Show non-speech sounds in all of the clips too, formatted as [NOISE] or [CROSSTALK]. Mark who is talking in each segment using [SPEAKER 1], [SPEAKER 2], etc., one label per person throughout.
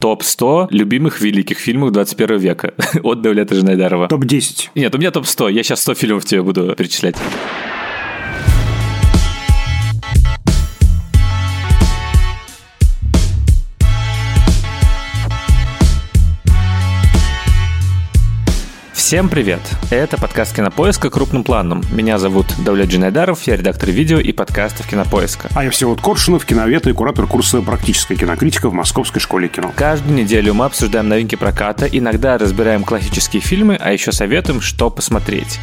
[SPEAKER 1] Топ-100 любимых великих фильмов 21 века [LAUGHS] от Давлета Жанайдарова.
[SPEAKER 2] Топ-10.
[SPEAKER 1] Нет, у меня топ-100. Я сейчас 100 фильмов тебе буду перечислять. Всем привет! Это подкаст Кинопоиска крупным планом. Меня зовут Давлет Джинайдаров, я редактор видео и подкастов Кинопоиска.
[SPEAKER 2] А я Всеволод Коршунов, киновед и куратор курса «Практическая кинокритика» в Московской школе кино.
[SPEAKER 1] Каждую неделю мы обсуждаем новинки проката, иногда разбираем классические фильмы, а еще советуем, что посмотреть.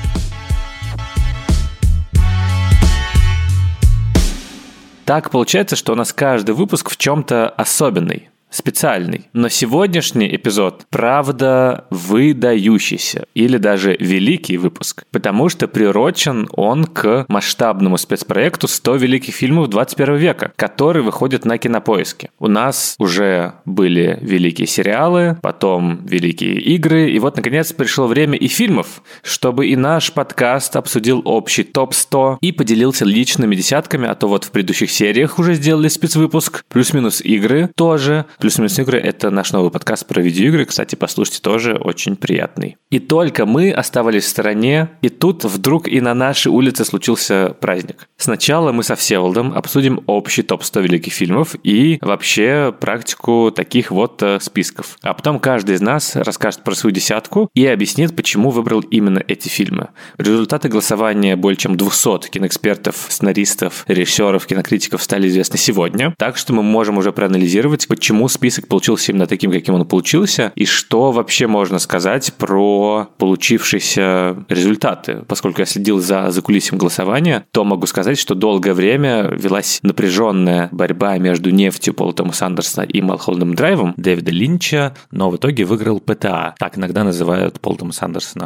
[SPEAKER 1] Так получается, что у нас каждый выпуск в чем-то особенный специальный. Но сегодняшний эпизод, правда, выдающийся или даже великий выпуск, потому что приурочен он к масштабному спецпроекту 100 великих фильмов 21 века, который выходит на кинопоиске. У нас уже были великие сериалы, потом великие игры, и вот, наконец, пришло время и фильмов, чтобы и наш подкаст обсудил общий топ-100 и поделился личными десятками, а то вот в предыдущих сериях уже сделали спецвыпуск, плюс-минус игры тоже, Плюс-минус игры — это наш новый подкаст про видеоигры. Кстати, послушайте, тоже очень приятный. И только мы оставались в стороне, и тут вдруг и на нашей улице случился праздник. Сначала мы со Всеволодом обсудим общий топ-100 великих фильмов и вообще практику таких вот э, списков. А потом каждый из нас расскажет про свою десятку и объяснит, почему выбрал именно эти фильмы. Результаты голосования более чем 200 киноэкспертов, сценаристов, режиссеров, кинокритиков стали известны сегодня. Так что мы можем уже проанализировать, почему список получился именно таким, каким он получился, и что вообще можно сказать про получившиеся результаты. Поскольку я следил за закулисьем голосования, то могу сказать, что долгое время велась напряженная борьба между нефтью Пола Томаса и Малхолдом Драйвом Дэвида Линча, но в итоге выиграл ПТА. Так иногда называют Пола Томаса.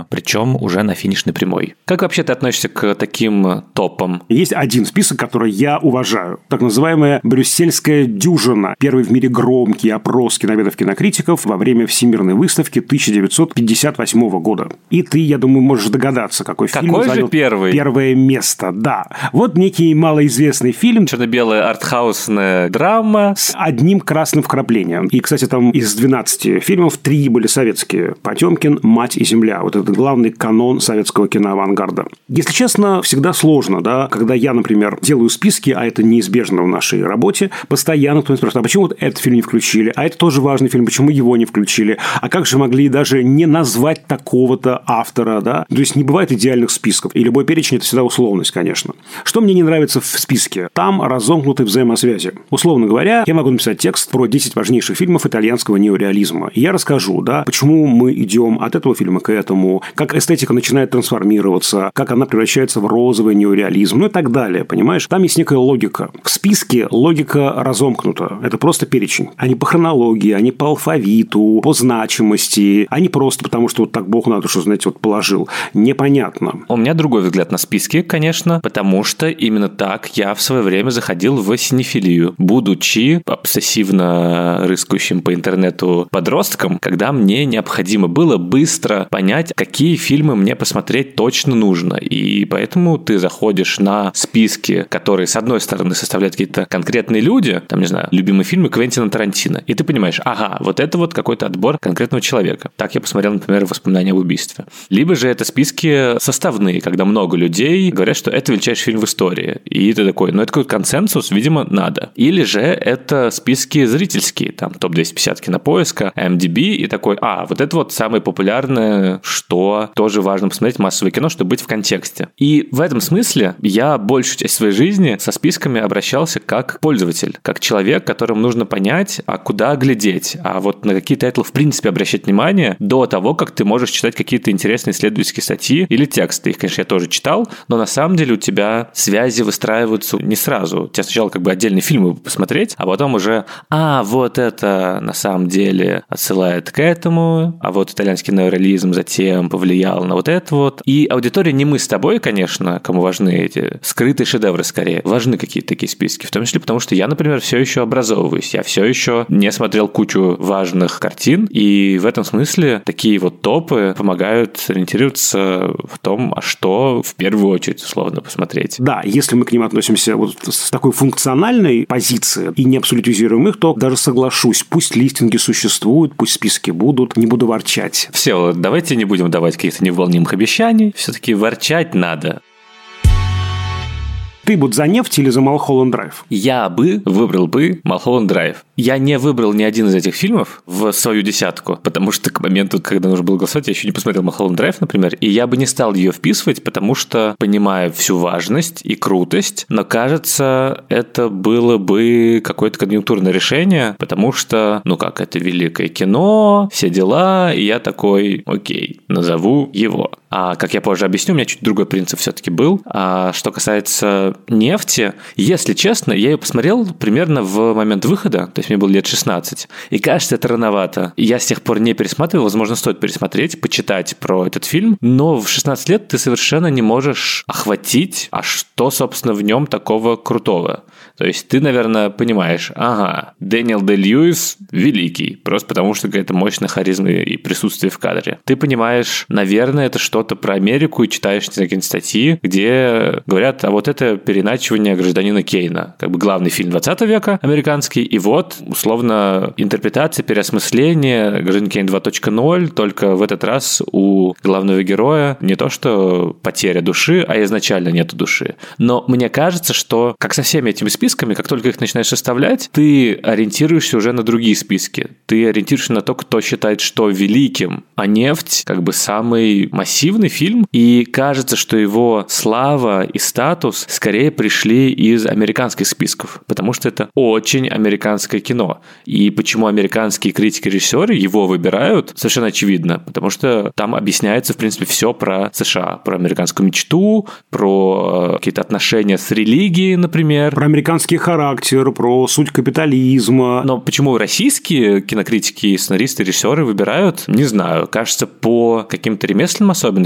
[SPEAKER 1] Причем уже на финишной прямой. Как вообще ты относишься к таким топам?
[SPEAKER 2] Есть один список, который я уважаю. Так называемая брюссельская дюжина. Первый в мире громкий громкий опрос киноведов-кинокритиков во время Всемирной выставки 1958 года. И ты, я думаю, можешь догадаться, какой,
[SPEAKER 1] какой
[SPEAKER 2] фильм
[SPEAKER 1] занял
[SPEAKER 2] первый? первое место. Да. Вот некий малоизвестный фильм.
[SPEAKER 1] Черно-белая артхаусная драма.
[SPEAKER 2] С одним красным вкраплением. И, кстати, там из 12 фильмов три были советские. «Потемкин», «Мать и земля». Вот это главный канон советского киноавангарда. Если честно, всегда сложно, да, когда я, например, делаю списки, а это неизбежно в нашей работе, постоянно кто-нибудь спрашивает, а почему вот этот фильм не включен? Включили, а это тоже важный фильм, почему его не включили, а как же могли даже не назвать такого-то автора, да? То есть не бывает идеальных списков, и любой перечень – это всегда условность, конечно. Что мне не нравится в списке? Там разомкнуты взаимосвязи. Условно говоря, я могу написать текст про 10 важнейших фильмов итальянского неореализма, и я расскажу, да, почему мы идем от этого фильма к этому, как эстетика начинает трансформироваться, как она превращается в розовый неореализм, ну и так далее, понимаешь? Там есть некая логика. В списке логика разомкнута. Это просто перечень. Они по хронологии, а не по алфавиту, по значимости, а не просто потому, что вот так Бог на душу, знаете, вот положил. Непонятно.
[SPEAKER 1] У меня другой взгляд на списки, конечно, потому что именно так я в свое время заходил в синефилию, будучи обсессивно рыскающим по интернету подростком, когда мне необходимо было быстро понять, какие фильмы мне посмотреть точно нужно. И поэтому ты заходишь на списки, которые, с одной стороны, составляют какие-то конкретные люди, там, не знаю, любимые фильмы Квентина Тарантино, Тарантино. И ты понимаешь, ага, вот это вот какой-то отбор конкретного человека. Так я посмотрел, например, воспоминания об убийстве. Либо же это списки составные, когда много людей говорят, что это величайший фильм в истории. И ты такой, ну это какой-то консенсус, видимо, надо. Или же это списки зрительские, там топ-250 кинопоиска, IMDb, и такой, а, вот это вот самое популярное, что тоже важно посмотреть массовое кино, чтобы быть в контексте. И в этом смысле я большую часть своей жизни со списками обращался как пользователь, как человек, которому нужно понять, а куда глядеть, а вот на какие тайтлы в принципе обращать внимание до того, как ты можешь читать какие-то интересные исследовательские статьи или тексты. Их, конечно, я тоже читал, но на самом деле у тебя связи выстраиваются не сразу. У тебя сначала как бы отдельные фильмы посмотреть, а потом уже, а, вот это на самом деле отсылает к этому, а вот итальянский неореализм затем повлиял на вот это вот. И аудитория не мы с тобой, конечно, кому важны эти скрытые шедевры скорее. Важны какие-то такие списки, в том числе потому, что я, например, все еще образовываюсь, я все еще еще не смотрел кучу важных картин, и в этом смысле такие вот топы помогают ориентироваться в том, а что в первую очередь условно посмотреть.
[SPEAKER 2] Да, если мы к ним относимся вот с такой функциональной позиции и не абсолютизируем их, то даже соглашусь, пусть листинги существуют, пусть списки будут, не буду ворчать.
[SPEAKER 1] Все, давайте не будем давать каких-то невыполнимых обещаний, все-таки ворчать надо.
[SPEAKER 2] Ты будь за нефть или за Малхолланд Драйв?
[SPEAKER 1] Я бы выбрал бы Малхолланд Драйв. Я не выбрал ни один из этих фильмов в свою десятку, потому что к моменту, когда нужно было голосовать, я еще не посмотрел Малхолланд Драйв, например, и я бы не стал ее вписывать, потому что понимаю всю важность и крутость, но кажется, это было бы какое-то конъюнктурное решение, потому что, ну как, это великое кино, все дела, и я такой, окей, назову его. А как я позже объясню, у меня чуть другой принцип все-таки был. А что касается нефти, если честно, я ее посмотрел примерно в момент выхода, то есть мне было лет 16. И кажется, это рановато. Я с тех пор не пересматривал, возможно, стоит пересмотреть, почитать про этот фильм, но в 16 лет ты совершенно не можешь охватить, а что, собственно, в нем такого крутого. То есть ты, наверное, понимаешь, ага, Дэниел Де Льюис великий, просто потому что какая-то мощная харизма и присутствие в кадре. Ты понимаешь, наверное, это что-то про Америку и читаешь знаю, статьи, где говорят, а вот это переначивание гражданина Кейна, как бы главный фильм 20 века американский, и вот, условно, интерпретация, переосмысление гражданин Кейн 2.0, только в этот раз у главного героя не то, что потеря души, а изначально нету души. Но мне кажется, что, как со всеми этими списками, как только их начинаешь составлять, ты ориентируешься уже на другие списки. Ты ориентируешься на то, кто считает что великим. А «Нефть» как бы самый массивный фильм, и кажется, что его слава и статус скорее пришли из американских списков, потому что это очень американское кино. И почему американские критики-режиссеры его выбирают, совершенно очевидно, потому что там объясняется, в принципе, все про США, про американскую мечту, про э, какие-то отношения с религией, например.
[SPEAKER 2] Про американский характер, про суть капитализма.
[SPEAKER 1] Но почему российские кинокритики, сценаристы, режиссеры выбирают, не знаю, кажется, по каким-то ремесленным особенностям.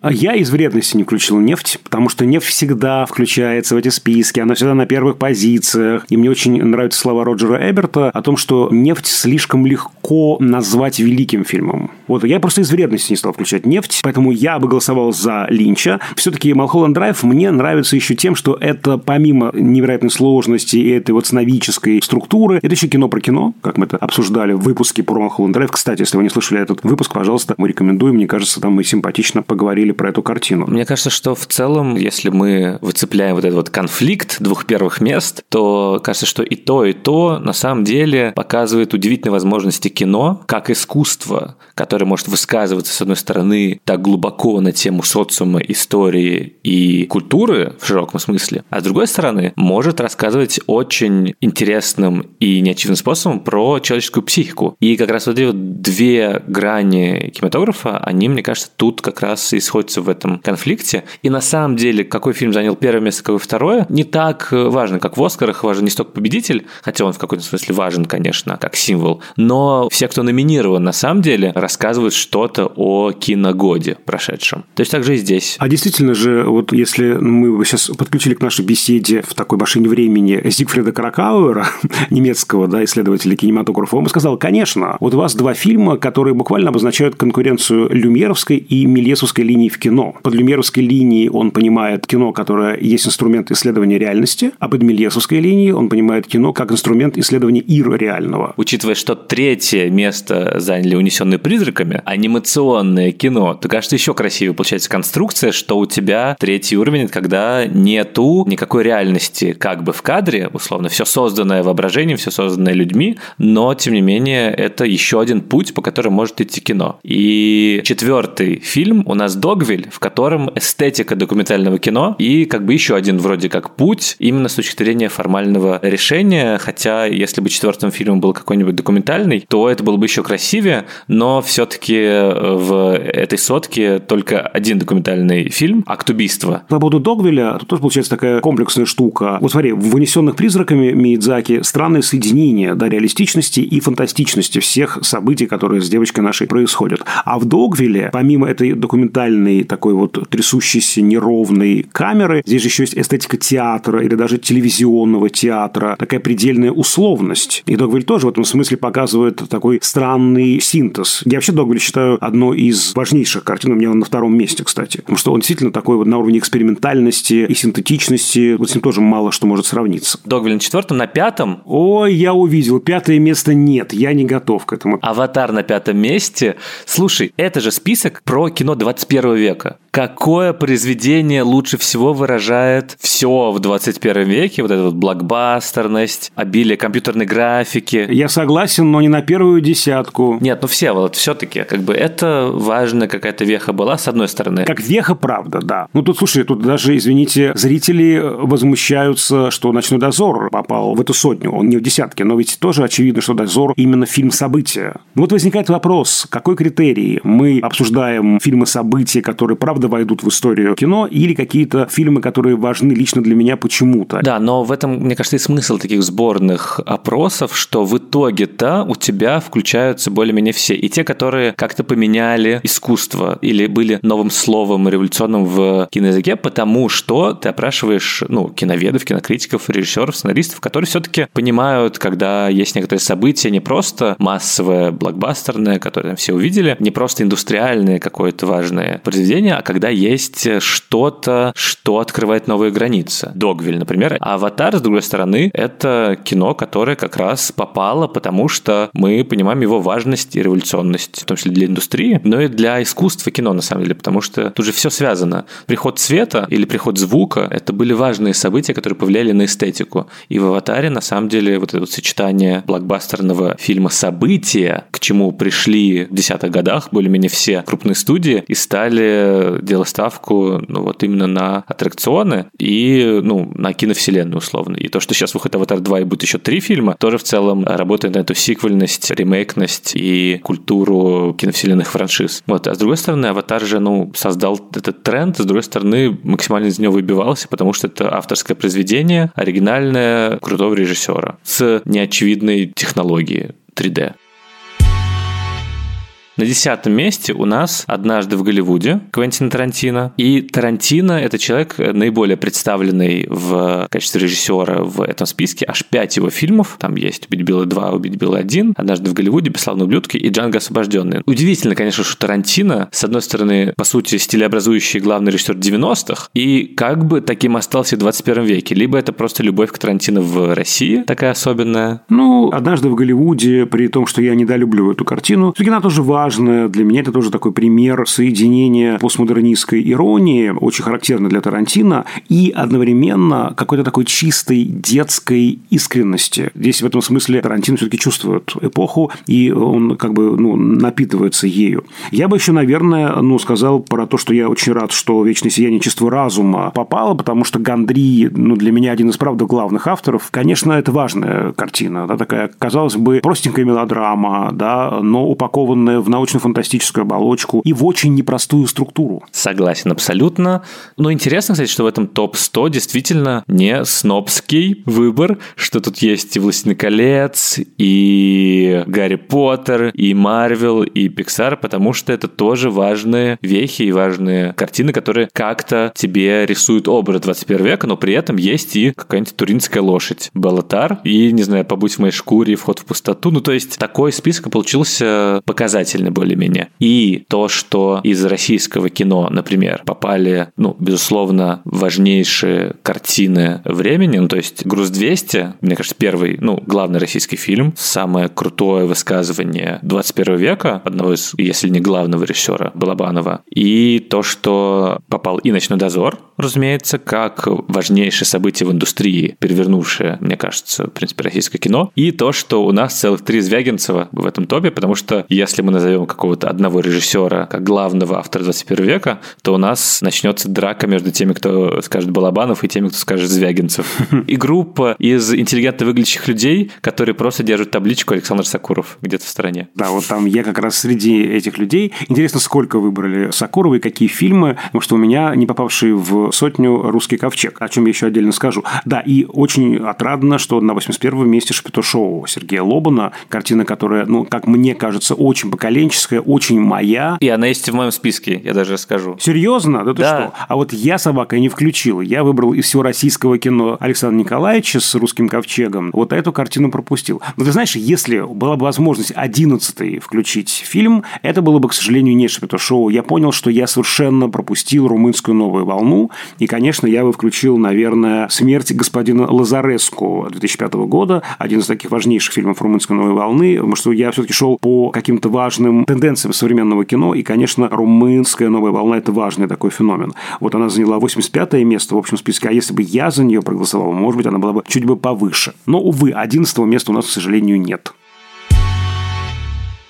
[SPEAKER 2] А я из вредности не включил нефть, потому что нефть всегда включается в эти списки, она всегда на первых позициях. И мне очень нравятся слова Роджера Эберта о том, что нефть слишком легко назвать великим фильмом. Вот я просто из вредности не стал включать нефть, поэтому я бы голосовал за Линча. Все-таки Малхолланд Драйв мне нравится еще тем, что это помимо невероятной сложности и этой вот сновидческой структуры. Это еще кино про кино, как мы это обсуждали в выпуске про Малхолланд Драйв. Кстати, если вы не слышали этот выпуск, пожалуйста, мы рекомендуем. Мне кажется, там мы симпатично поговорили про эту картину.
[SPEAKER 1] Мне кажется, что в целом, если мы выцепляем вот этот вот конфликт двух первых мест, то кажется, что и то, и то на самом деле показывает удивительные возможности кино как искусство, которое может высказываться, с одной стороны, так глубоко на тему социума, истории и культуры в широком смысле, а с другой стороны, может рассказывать очень интересным и неочевидным способом про человеческую психику. И как раз вот эти вот две грани кинематографа, они, мне кажется, тут как раз и сходятся в этом конфликте. И на самом деле, какой фильм занял первое место, какое второе, не так важно, как в «Оскарах» важен не столько победитель, хотя он в какой-то смысле важен, конечно, как символ, но все, кто номинирован, на самом деле рассказывают что-то о киногоде прошедшем. То есть также и здесь.
[SPEAKER 2] А действительно же, вот если мы сейчас подключили к нашей беседе в такой машине времени Зигфрида Кракауэра, [LAUGHS] немецкого да, исследователя кинематографа, он бы сказал, конечно, вот у вас два фильма, которые буквально обозначают конкуренцию люмеровской и мельесовской линии в кино. Под люмеровской линией он понимает кино, которое есть инструмент исследования реальности, а под мельесовской линией он понимает кино как инструмент исследования ир реального.
[SPEAKER 1] Учитывая, что третье место заняли «Унесенные призраками», анимационное кино, то кажется еще красивее получается конструкция, что у тебя третий уровень, когда нету никакой реальности как бы в кадре, условно, все созданное воображением, все созданное людьми, но, тем не менее, это еще один путь, по которому может идти кино. И четвертый фильм у нас «Догвиль», в котором эстетика документального кино и как бы еще один вроде как путь именно с точки зрения формального решения, хотя если бы четвертым фильмом был какой-нибудь документальный, то это было бы еще красивее, но все-таки в этой сотке только один документальный фильм «Акт убийства».
[SPEAKER 2] По поводу Догвиля, тут тоже получается такая комплексная штука. Вот смотри, в «Вынесенных призраками» Миядзаки странное соединение да, реалистичности и фантастичности всех событий, которые с девочкой нашей происходят. А в «Догвилле», помимо этой документальной такой вот трясущейся неровной камеры. Здесь же еще есть эстетика театра или даже телевизионного театра, такая предельная условность. И Догвиль тоже в этом смысле показывает такой странный синтез. Я вообще Догвиль считаю одной из важнейших картин, у меня он на втором месте, кстати. Потому что он действительно такой вот на уровне экспериментальности и синтетичности, вот с ним тоже мало что может сравниться.
[SPEAKER 1] Догвиль на четвертом, на пятом?
[SPEAKER 2] Ой, я увидел. Пятое место нет, я не готов к этому.
[SPEAKER 1] Аватар на пятом месте. Слушай, это же список про кино 21 века. Какое произведение лучше всего выражает все в 21 веке? Вот эта вот блокбастерность, обилие компьютерной графики.
[SPEAKER 2] Я согласен, но не на первую десятку.
[SPEAKER 1] Нет, ну все, вот все-таки, как бы это важная какая-то веха была, с одной стороны.
[SPEAKER 2] Как веха, правда, да. Ну тут, слушай, тут даже, извините, зрители возмущаются, что «Ночной дозор» попал в эту сотню. Он не в десятке, но ведь тоже очевидно, что «Дозор» именно фильм события. Вот возникает вопрос, какой критерий? Мы обсуждаем фильмы события, которые, правда, войдут в историю кино, или какие-то фильмы, которые важны лично для меня почему-то?
[SPEAKER 1] Да, но в этом, мне кажется, и смысл таких сборных опросов, что в итоге-то у тебя включаются более-менее все. И те, которые как-то поменяли искусство или были новым словом революционным в киноязыке, потому что ты опрашиваешь ну, киноведов, кинокритиков, режиссеров, сценаристов, которые все-таки понимают, когда есть некоторые события, не просто массовое, блокбастерное, которое там все увидели, не просто индустриальное какое-то важное произведение, а когда есть что-то, что открывает новые границы. Догвиль, например. А «Аватар», с другой стороны, это кино, которое как раз попало, потому что мы понимаем его важность и революционность, в том числе для индустрии, но и для искусства кино, на самом деле, потому что тут же все связано. Приход света или приход звука – это были важные события, которые повлияли на эстетику. И в «Аватаре», на самом деле, вот это вот сочетание блокбастерного фильма «События», к чему пришли в десятых годах более-менее все крупные студии и стали делать ставку ну, вот именно на аттракционы и ну, на киновселенную условно. И то, что сейчас выходит «Аватар 2» и будет еще три фильма, тоже в целом работает на эту сиквельность, ремейкность и культуру киновселенных франшиз. Вот. А с другой стороны, «Аватар» же ну, создал этот тренд, с другой стороны, максимально из него выбивался, потому что это авторское произведение, оригинальное, крутого режиссера с неочевидной технологией 3D. На десятом месте у нас «Однажды в Голливуде» Квентина Тарантино. И Тарантино – это человек, наиболее представленный в качестве режиссера в этом списке. Аж пять его фильмов. Там есть «Убить Билла 2», «Убить Билла 1», «Однажды в Голливуде», «Бесславные ублюдки» и «Джанго освобожденный». Удивительно, конечно, что Тарантино, с одной стороны, по сути, стилеобразующий главный режиссер 90-х, и как бы таким остался в 21 веке. Либо это просто любовь к Тарантино в России, такая особенная.
[SPEAKER 2] Ну, «Однажды в Голливуде», при том, что я недолюблю эту картину, все-таки она тоже важна важно. Для меня это тоже такой пример соединения постмодернистской иронии, очень характерно для Тарантино, и одновременно какой-то такой чистой детской искренности. Здесь в этом смысле Тарантино все-таки чувствует эпоху, и он как бы ну, напитывается ею. Я бы еще, наверное, ну, сказал про то, что я очень рад, что «Вечное сияние чувства разума» попало, потому что Гандри, ну, для меня один из, правда, главных авторов. Конечно, это важная картина, да, такая, казалось бы, простенькая мелодрама, да, но упакованная в научно-фантастическую оболочку и в очень непростую структуру.
[SPEAKER 1] Согласен абсолютно. Но интересно, кстати, что в этом топ-100 действительно не снобский выбор, что тут есть и «Властелин колец», и «Гарри Поттер», и «Марвел», и «Пиксар», потому что это тоже важные вехи и важные картины, которые как-то тебе рисуют образ 21 века, но при этом есть и какая-нибудь туринская лошадь, Балатар, и, не знаю, «Побудь в моей шкуре», «Вход в пустоту». Ну, то есть такой список получился показательный нормальны более-менее. И то, что из российского кино, например, попали, ну, безусловно, важнейшие картины времени, ну, то есть «Груз-200», мне кажется, первый, ну, главный российский фильм, самое крутое высказывание 21 века, одного из, если не главного режиссера, Балабанова. И то, что попал и «Ночной дозор», разумеется, как важнейшее событие в индустрии, перевернувшее, мне кажется, в принципе, российское кино. И то, что у нас целых три Звягинцева в этом топе, потому что если мы назовем назовем какого-то одного режиссера как главного автора 21 века, то у нас начнется драка между теми, кто скажет Балабанов, и теми, кто скажет Звягинцев. [LAUGHS] И группа из интеллигентно выглядящих людей, которые просто держат табличку Александр Сакуров где-то в стороне.
[SPEAKER 2] Да, вот там я как раз среди этих людей. Интересно, сколько выбрали Сакурова и какие фильмы, потому что у меня не попавший в сотню «Русский ковчег», о чем я еще отдельно скажу. Да, и очень отрадно, что на 81-м месте Шапито Шоу Сергея Лобана, картина, которая, ну, как мне кажется, очень поколение поколенческая, очень моя.
[SPEAKER 1] И она есть в моем списке, я даже скажу.
[SPEAKER 2] Серьезно? Да ты
[SPEAKER 1] Да.
[SPEAKER 2] что? А вот я собака не включил. Я выбрал из всего российского кино Александра Николаевича с русским ковчегом. Вот эту картину пропустил. Но ты знаешь, если была бы возможность одиннадцатый включить фильм, это было бы, к сожалению, не Шапито шоу. Я понял, что я совершенно пропустил румынскую новую волну. И, конечно, я бы включил, наверное, «Смерть господина Лазареску» 2005 года. Один из таких важнейших фильмов румынской новой волны. Потому что я все-таки шел по каким-то важным тенденциям современного кино. И, конечно, румынская новая волна – это важный такой феномен. Вот она заняла 85 место в общем списке. А если бы я за нее проголосовал, может быть, она была бы чуть бы повыше. Но, увы, 11 места у нас, к сожалению, нет.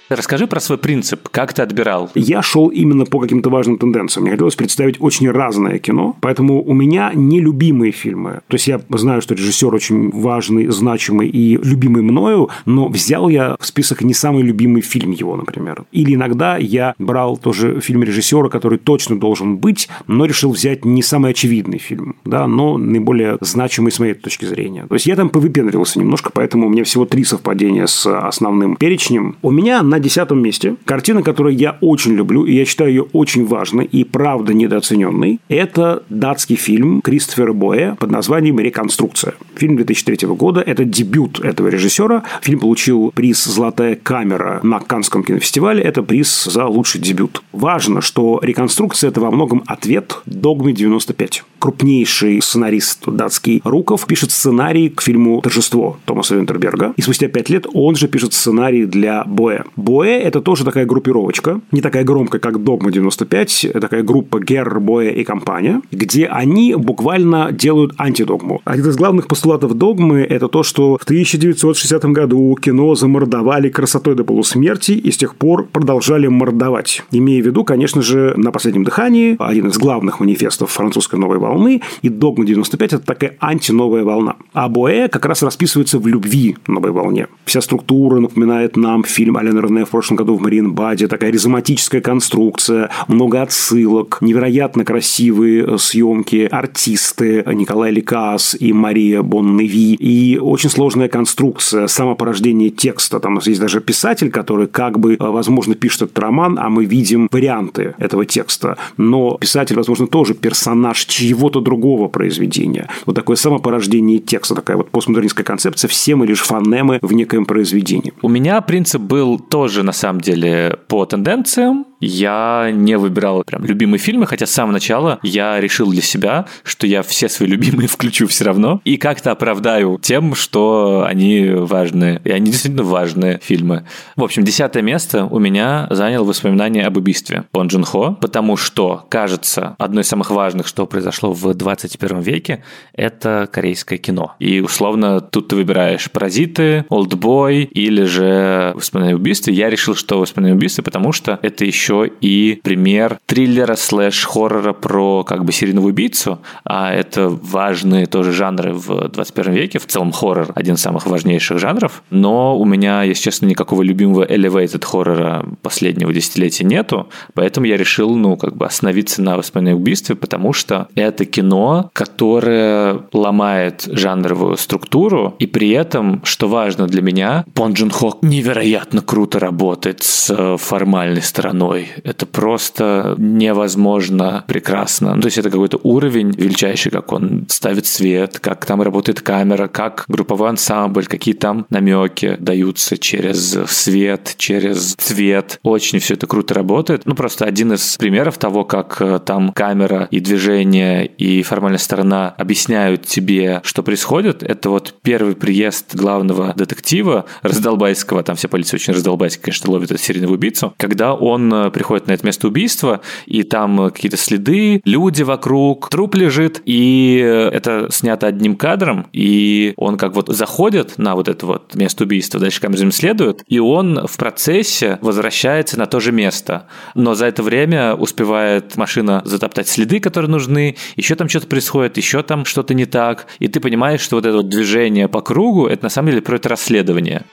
[SPEAKER 1] Расскажи про свой принцип, как ты отбирал.
[SPEAKER 2] Я шел именно по каким-то важным тенденциям. Мне хотелось представить очень разное кино, поэтому у меня нелюбимые фильмы. То есть я знаю, что режиссер очень важный, значимый и любимый мною, но взял я в список не самый любимый фильм его, например. Или иногда я брал тоже фильм режиссера, который точно должен быть, но решил взять не самый очевидный фильм, да, но наиболее значимый с моей точки зрения. То есть я там повыпендривался немножко, поэтому у меня всего три совпадения с основным перечнем. У меня на десятом месте картина, которую я очень люблю, и я считаю ее очень важной и правда недооцененной. Это датский фильм Кристофера Боя под названием «Реконструкция». Фильм 2003 года. Это дебют этого режиссера. Фильм получил приз «Золотая камера» на Каннском кинофестивале. Это приз за лучший дебют. Важно, что «Реконструкция» – это во многом ответ «Догме 95». Крупнейший сценарист датский Руков пишет сценарий к фильму «Торжество» Томаса Винтерберга. И спустя пять лет он же пишет сценарий для Боя. Боя – это тоже такая группировочка, не такая громкая, как «Догма 95», это такая группа Герр, Боя и компания, где они буквально делают антидогму. Один из главных постулатов догмы – это то, что в 1960 году кино замордовали красотой до полусмерти и с тех пор продолжали мордовать. Имея в виду, конечно же, на последнем дыхании, один из главных манифестов французской новой волны, и «Догма 95» – это такая антиновая волна. А Боэ как раз расписывается в любви новой волне. Вся структура напоминает нам фильм Алена Рене в прошлом году в Мариенбаде, такая ризоматическая конструкция, много отсылок, невероятно красивые э, съемки, артисты Николай Ликас и Мария Бонневи, и очень сложная конструкция, самопорождение текста. Там есть даже писатель, который как бы, э, возможно, пишет этот роман, а мы видим варианты этого текста. Но писатель, возможно, тоже персонаж чьего-то другого произведения. Вот такое самопорождение текста, такая вот постмодернистская концепция. Все мы лишь фонемы в некоем произведении.
[SPEAKER 1] У меня принцип был тоже, на самом деле, по тенденциям. Я не выбирал прям любимые фильмы, хотя с самого начала я решил для себя, что я все свои любимые [LAUGHS] включу все равно и как-то оправдаю тем, что они важные. И они действительно важные фильмы. В общем, десятое место у меня занял воспоминание об убийстве Бон Джун Хо, потому что, кажется, одно из самых важных, что произошло в 21 веке, это корейское кино. И условно тут ты выбираешь «Паразиты», «Олдбой» или же «Воспоминания об убийстве». Я решил, что «Воспоминания об убийстве», потому что это еще и пример триллера слэш-хоррора про как бы серийного убийцу, а это важные тоже жанры в 21 веке, в целом хоррор один из самых важнейших жанров, но у меня, если честно, никакого любимого elevated хоррора последнего десятилетия нету, поэтому я решил, ну, как бы остановиться на воспоминании убийстве, потому что это кино, которое ломает жанровую структуру, и при этом, что важно для меня, Пон Джун Хо невероятно круто работает с формальной стороной. Это просто невозможно прекрасно. Ну, то есть это какой-то уровень величайший, как он ставит свет, как там работает камера, как групповой ансамбль, какие там намеки даются через свет, через цвет. Очень все это круто работает. Ну, просто один из примеров того, как э, там камера и движение и формальная сторона объясняют тебе, что происходит, это вот первый приезд главного детектива раздолбайского, там вся полиция очень раздолбайская, конечно, ловит этого серийного убийцу, когда он э, приходит на это место убийства, и там какие-то следы, люди вокруг, труп лежит, и это снято одним кадром, и он как вот заходит на вот это вот место убийства, дальше камера за ним следует, и он в процессе возвращается на то же место. Но за это время успевает машина затоптать следы, которые нужны, еще там что-то происходит, еще там что-то не так, и ты понимаешь, что вот это вот движение по кругу, это на самом деле про это расследование.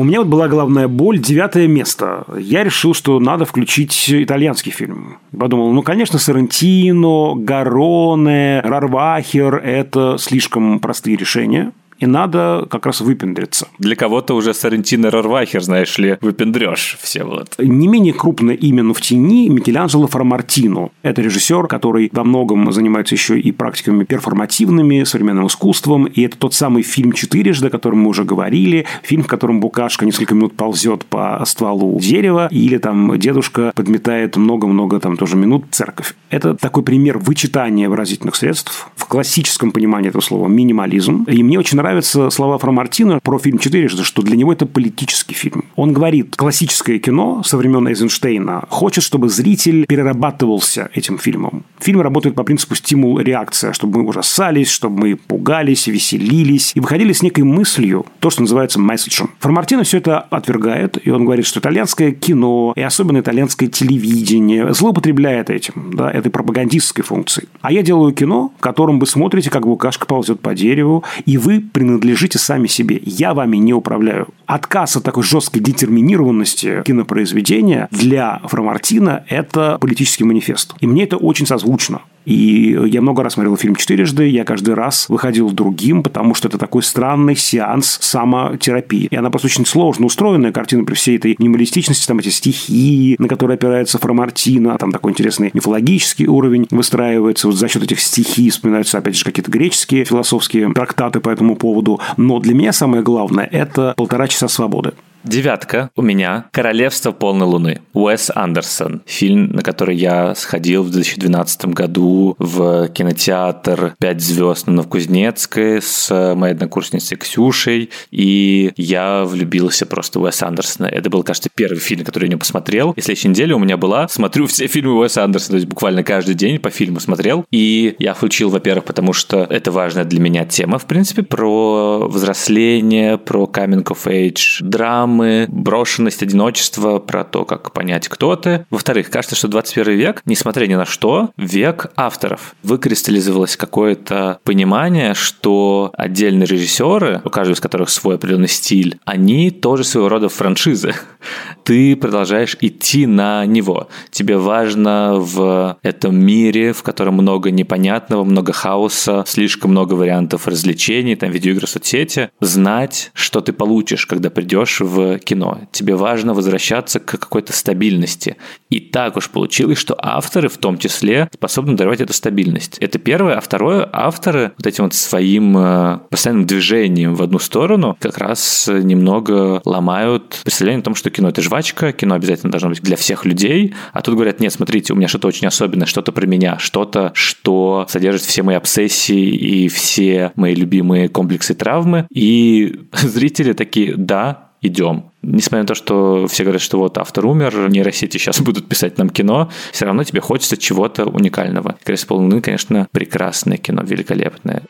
[SPEAKER 2] У меня вот была главная боль, девятое место. Я решил, что надо включить итальянский фильм. Подумал, ну, конечно, Соррентино, Гароне, Рарвахер – это слишком простые решения. И надо как раз выпендриться.
[SPEAKER 1] Для кого-то уже Сарентино Рорвахер, знаешь ли, выпендрешь все вот.
[SPEAKER 2] Не менее крупное имя, но в тени Микеланджело Фрамартино. Это режиссер, который во многом занимается еще и практиками перформативными, современным искусством, и это тот самый фильм «Четырежды», о котором мы уже говорили, фильм, в котором Букашка несколько минут ползет по стволу дерева, или там дедушка подметает много-много там тоже минут церковь. Это такой пример вычитания выразительных средств в классическом понимании этого слова минимализм. И мне очень нравятся слова Мартина про фильм «Четырежды», что для него это политический фильм. Он говорит, классическое кино со времен Эйзенштейна хочет, чтобы зритель перерабатывался этим фильмом. Фильм работает по принципу стимул-реакция, чтобы мы ужасались, чтобы мы пугались, веселились и выходили с некой мыслью, то, что называется месседжем. Фрамартино все это отвергает, и он говорит, что итальянское кино, и особенно итальянское телевидение, злоупотребляет этим, да, этой пропагандистской функцией. А я делаю кино, в котором вы смотрите, как букашка ползет по дереву, и вы принадлежите сами себе. Я вами не управляю. Отказ от такой жесткой детерминированности кинопроизведения для Фрамартина – это политический манифест. И мне это очень созвучно. И я много раз смотрел фильм «Четырежды», я каждый раз выходил другим, потому что это такой странный сеанс самотерапии. И она просто очень сложно устроенная картина при всей этой минималистичности, там эти стихи, на которые опирается Фрамартина, там такой интересный мифологический уровень выстраивается. Вот за счет этих стихий вспоминаются, опять же, какие-то греческие философские трактаты по этому поводу. Но для меня самое главное – это полтора часа свободы.
[SPEAKER 1] Девятка у меня «Королевство полной луны». Уэс Андерсон. Фильм, на который я сходил в 2012 году в кинотеатр «Пять звезд» на Новокузнецкой с моей однокурсницей Ксюшей. И я влюбился просто в Уэса Андерсона. Это был, кажется, первый фильм, который я не посмотрел. И следующей неделе у меня была «Смотрю все фильмы Уэса Андерсона». То есть буквально каждый день по фильму смотрел. И я включил, во-первых, потому что это важная для меня тема, в принципе, про взросление, про coming of age, драм драмы, брошенность, одиночество, про то, как понять, кто ты. Во-вторых, кажется, что 21 век, несмотря ни на что, век авторов. Выкристаллизовалось какое-то понимание, что отдельные режиссеры, у каждого из которых свой определенный стиль, они тоже своего рода франшизы. [LAUGHS] Ты продолжаешь идти на него. Тебе важно в этом мире, в котором много непонятного, много хаоса, слишком много вариантов развлечений, там видеоигры, соцсети, знать, что ты получишь, когда придешь в кино. Тебе важно возвращаться к какой-то стабильности. И так уж получилось, что авторы в том числе способны даровать эту стабильность. Это первое. А второе, авторы вот этим вот своим э, постоянным движением в одну сторону как раз немного ломают представление о том, что кино это жвачка, кино обязательно должно быть для всех людей. А тут говорят, нет, смотрите, у меня что-то очень особенное, что-то про меня, что-то, что содержит все мои обсессии и все мои любимые комплексы травмы. И [LAUGHS] зрители такие, да, идем. Несмотря на то, что все говорят, что вот автор умер, нейросети сейчас [LAUGHS] будут писать нам кино, все равно тебе хочется чего-то уникального. «Крест полуны», конечно, прекрасное кино, великолепное.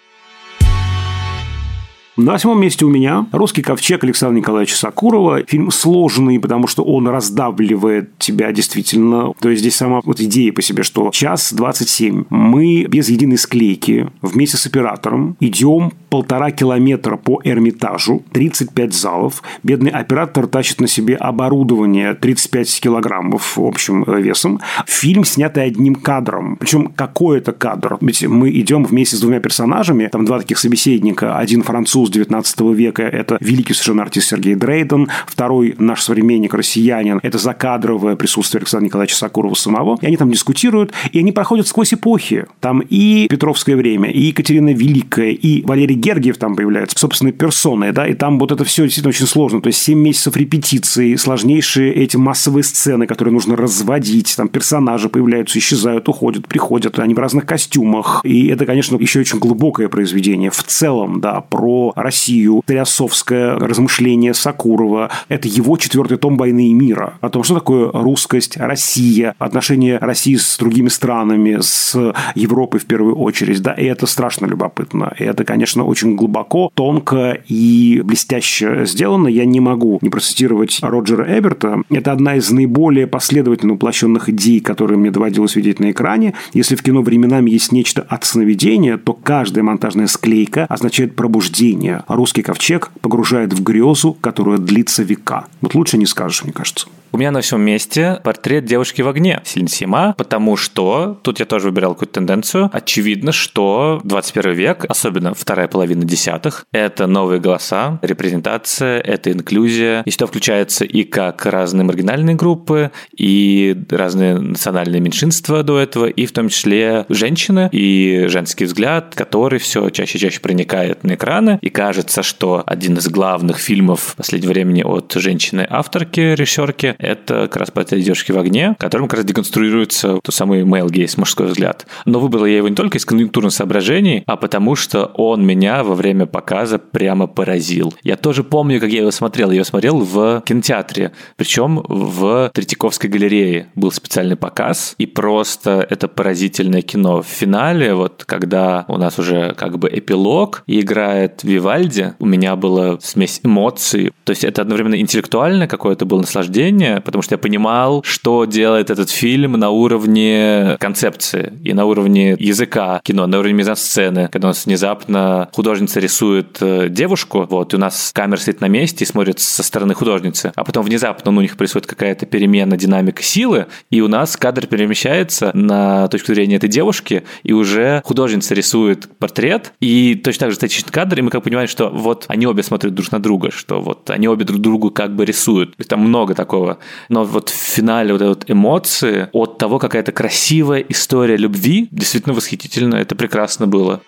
[SPEAKER 2] На восьмом месте у меня «Русский ковчег» Александра Николаевича Сакурова. Фильм сложный, потому что он раздавливает тебя действительно. То есть здесь сама вот идея по себе, что час 27. Мы без единой склейки вместе с оператором идем полтора километра по Эрмитажу, 35 залов. Бедный оператор тащит на себе оборудование 35 килограммов общим весом. Фильм снятый одним кадром. Причем какой это кадр? Ведь мы идем вместе с двумя персонажами, там два таких собеседника. Один француз 19 века – это великий совершенно артист Сергей Дрейден. Второй наш современник, россиянин – это закадровое присутствие Александра Николаевича Сакурова самого. И они там дискутируют, и они проходят сквозь эпохи. Там и Петровское время, и Екатерина Великая, и Валерий Гергиев там появляется собственной персоной, да, и там вот это все действительно очень сложно. То есть 7 месяцев репетиции, сложнейшие эти массовые сцены, которые нужно разводить, там персонажи появляются, исчезают, уходят, приходят, они в разных костюмах. И это, конечно, еще очень глубокое произведение в целом, да, про Россию, Трясовское размышление Сакурова. Это его четвертый том «Войны и мира». О том, что такое русскость, Россия, отношения России с другими странами, с Европой в первую очередь. Да, и это страшно любопытно. И это, конечно, очень глубоко, тонко и блестяще сделано. Я не могу не процитировать Роджера Эберта. Это одна из наиболее последовательно воплощенных идей, которые мне доводилось видеть на экране. Если в кино временами есть нечто от сновидения, то каждая монтажная склейка означает пробуждение русский ковчег погружает в грезу, которая длится века. Вот лучше не скажешь, мне кажется.
[SPEAKER 1] У меня на всем месте портрет девушки в огне. Сильн Сима, потому что, тут я тоже выбирал какую-то тенденцию, очевидно, что 21 век, особенно вторая половина десятых, это новые голоса, репрезентация, это инклюзия, и что включается и как разные маргинальные группы, и разные национальные меньшинства до этого, и в том числе женщины, и женский взгляд, который все чаще и чаще проникает на экраны, и кажется, что один из главных фильмов в последнее времени от женщины-авторки, режиссерки, это как раз «Портрет девушки в огне», которым как раз деконструируется тот самый male gaze, мужской взгляд. Но выбрал я его не только из конъюнктурных соображений, а потому что он меня во время показа прямо поразил. Я тоже помню, как я его смотрел. Я его смотрел в кинотеатре, причем в Третьяковской галерее был специальный показ, и просто это поразительное кино. В финале, вот когда у нас уже как бы эпилог, и играет Вивальди, у меня была смесь эмоций. То есть это одновременно интеллектуальное какое-то было наслаждение, потому что я понимал, что делает этот фильм на уровне концепции и на уровне языка кино, на уровне мизансцены, когда у нас внезапно художница рисует э, девушку, вот, и у нас камера стоит на месте и смотрит со стороны художницы, а потом внезапно ну, у них происходит какая-то перемена динамика силы, и у нас кадр перемещается на точку зрения этой девушки, и уже художница рисует портрет, и точно так же статичный кадр, и мы как понимаем, что вот они обе смотрят друг на друга, что вот они обе друг другу как бы рисуют. То там много такого. Но вот в финале вот эти вот эмоции от того, какая это красивая история любви, действительно восхитительно, это прекрасно было.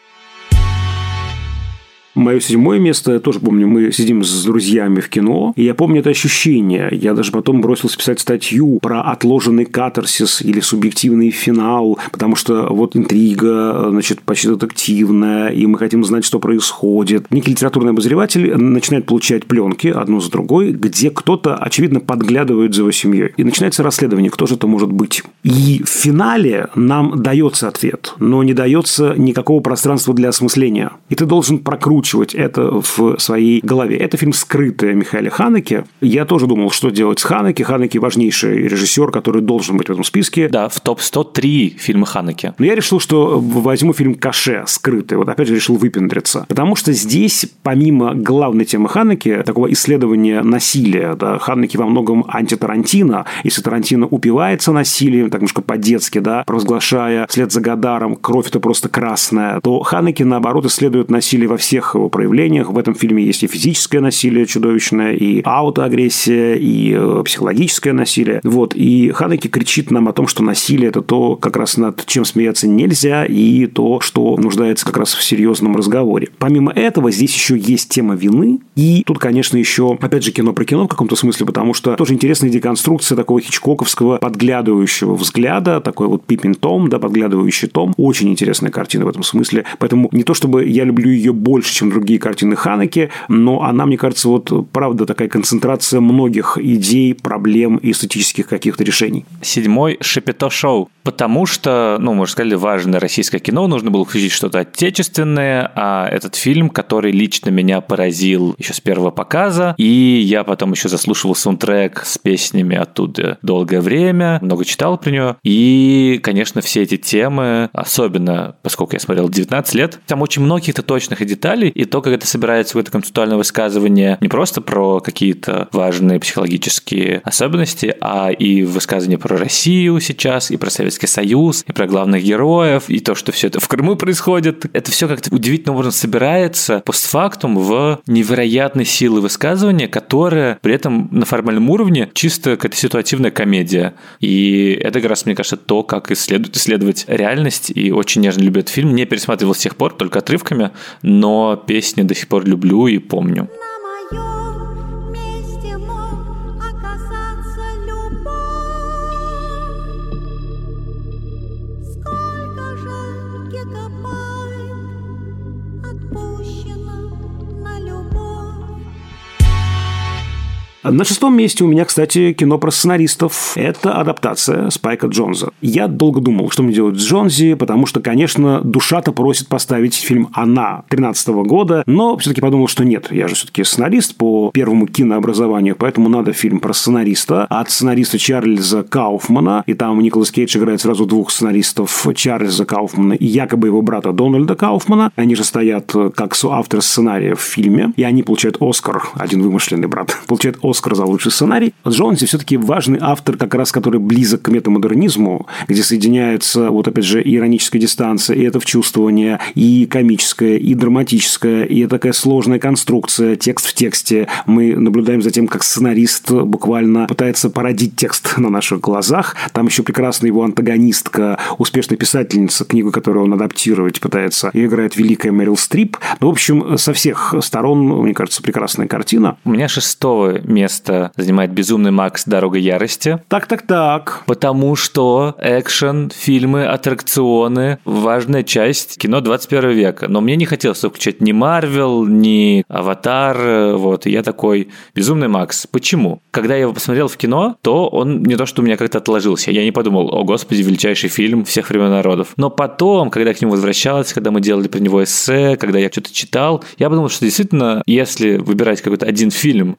[SPEAKER 2] Мое седьмое место, я тоже помню, мы сидим с друзьями в кино, и я помню это ощущение. Я даже потом бросился писать статью про отложенный катарсис или субъективный финал, потому что вот интрига, значит, почти детективная, и мы хотим знать, что происходит. Некий литературный обозреватель начинает получать пленки одну за другой, где кто-то, очевидно, подглядывает за его семьей. И начинается расследование, кто же это может быть. И в финале нам дается ответ, но не дается никакого пространства для осмысления. И ты должен прокрутить прокручивать это в своей голове. Это фильм «Скрытый» о Михаиле Ханеке. Я тоже думал, что делать с Ханеке. Ханеке – важнейший режиссер, который должен быть в этом списке.
[SPEAKER 1] Да, в топ-103 фильма Ханеке.
[SPEAKER 2] Но я решил, что возьму фильм «Каше», «Скрытый». Вот опять же решил выпендриться. Потому что здесь, помимо главной темы Ханеке, такого исследования насилия, да, Ханеке во многом антитарантино. Если Тарантино упивается насилием, так немножко по-детски, да, провозглашая вслед за Гадаром «кровь – это просто красная», то Ханеке, наоборот, исследует насилие во всех его проявлениях. В этом фильме есть и физическое насилие чудовищное, и аутоагрессия, и э, психологическое насилие. Вот. И Ханеки кричит нам о том, что насилие – это то, как раз над чем смеяться нельзя, и то, что нуждается как раз в серьезном разговоре. Помимо этого, здесь еще есть тема вины, и тут, конечно, еще, опять же, кино про кино в каком-то смысле, потому что тоже интересная деконструкция такого хичкоковского подглядывающего взгляда, такой вот Пиппин Том, да, подглядывающий Том. Очень интересная картина в этом смысле. Поэтому не то, чтобы я люблю ее больше, чем другие картины Ханеки, но она, мне кажется, вот правда такая концентрация многих идей, проблем и эстетических каких-то решений.
[SPEAKER 1] Седьмой Шапито-шоу. Потому что, ну, мы же сказали, важное российское кино, нужно было включить что-то отечественное, а этот фильм, который лично меня поразил еще с первого показа, и я потом еще заслушивал саундтрек с песнями оттуда долгое время, много читал про него, и, конечно, все эти темы, особенно, поскольку я смотрел 19 лет, там очень много каких-то точных деталей, и то, как это собирается в это концептуальное высказывание не просто про какие-то важные психологические особенности, а и высказывание про Россию сейчас, и про Советский Союз, и про главных героев, и то, что все это в Крыму происходит. Это все как-то удивительно образом собирается постфактум в невероятной силы высказывания, которая при этом на формальном уровне чисто какая-то ситуативная комедия. И это как раз, мне кажется, то, как исследует исследовать реальность, и очень нежно люблю фильм. Не пересматривал с тех пор, только отрывками, но песни до сих пор люблю и помню.
[SPEAKER 2] На шестом месте у меня, кстати, кино про сценаристов. Это адаптация Спайка Джонса. Я долго думал, что мне делать с Джонзи, потому что, конечно, душа-то просит поставить фильм «Она» 13 года, но все-таки подумал, что нет, я же все-таки сценарист по первому кинообразованию, поэтому надо фильм про сценариста от сценариста Чарльза Кауфмана, и там Николас Кейдж играет сразу двух сценаристов Чарльза Кауфмана и якобы его брата Дональда Кауфмана. Они же стоят как соавторы сценария в фильме, и они получают Оскар, один вымышленный брат, [LAUGHS] получает Оскар Оскар за лучший сценарий. Джонси все-таки важный автор, как раз который близок к метамодернизму, где соединяется, вот опять же, ироническая дистанция, и это вчувствование, и комическое, и драматическое, и такая сложная конструкция, текст в тексте. Мы наблюдаем за тем, как сценарист буквально пытается породить текст на наших глазах. Там еще прекрасная его антагонистка, успешная писательница, книгу, которую он адаптировать пытается, и играет великая Мэрил Стрип. Ну, в общем, со всех сторон, мне кажется, прекрасная картина.
[SPEAKER 1] У меня шестого место занимает «Безумный Макс. Дорога ярости».
[SPEAKER 2] Так-так-так.
[SPEAKER 1] Потому что экшен, фильмы, аттракционы – важная часть кино 21 века. Но мне не хотелось включать ни Марвел, ни Аватар. Вот. И я такой «Безумный Макс». Почему? Когда я его посмотрел в кино, то он не то, что у меня как-то отложился. Я не подумал, о господи, величайший фильм всех времен народов. Но потом, когда я к нему возвращался, когда мы делали про него эссе, когда я что-то читал, я подумал, что действительно, если выбирать какой-то один фильм,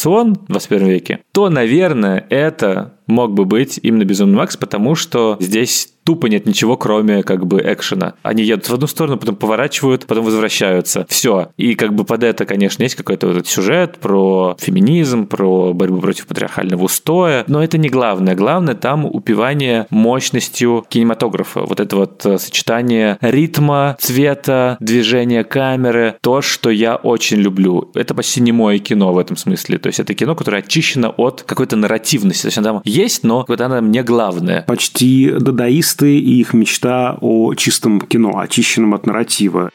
[SPEAKER 1] экшен-аттракцион в 21 веке, то, наверное, это мог бы быть именно Безумный Макс, потому что здесь тупо нет ничего, кроме как бы экшена. Они едут в одну сторону, потом поворачивают, потом возвращаются. Все. И как бы под это, конечно, есть какой-то вот этот сюжет про феминизм, про борьбу против патриархального устоя, но это не главное. Главное там упивание мощностью кинематографа. Вот это вот э, сочетание ритма, цвета, движения камеры, то, что я очень люблю. Это почти не мое кино в этом смысле. То есть это кино, которое очищено от какой-то нарративности. То есть там есть, но вот она мне главная.
[SPEAKER 2] Почти дадаист артисты и их мечта о чистом кино, очищенном от нарратива.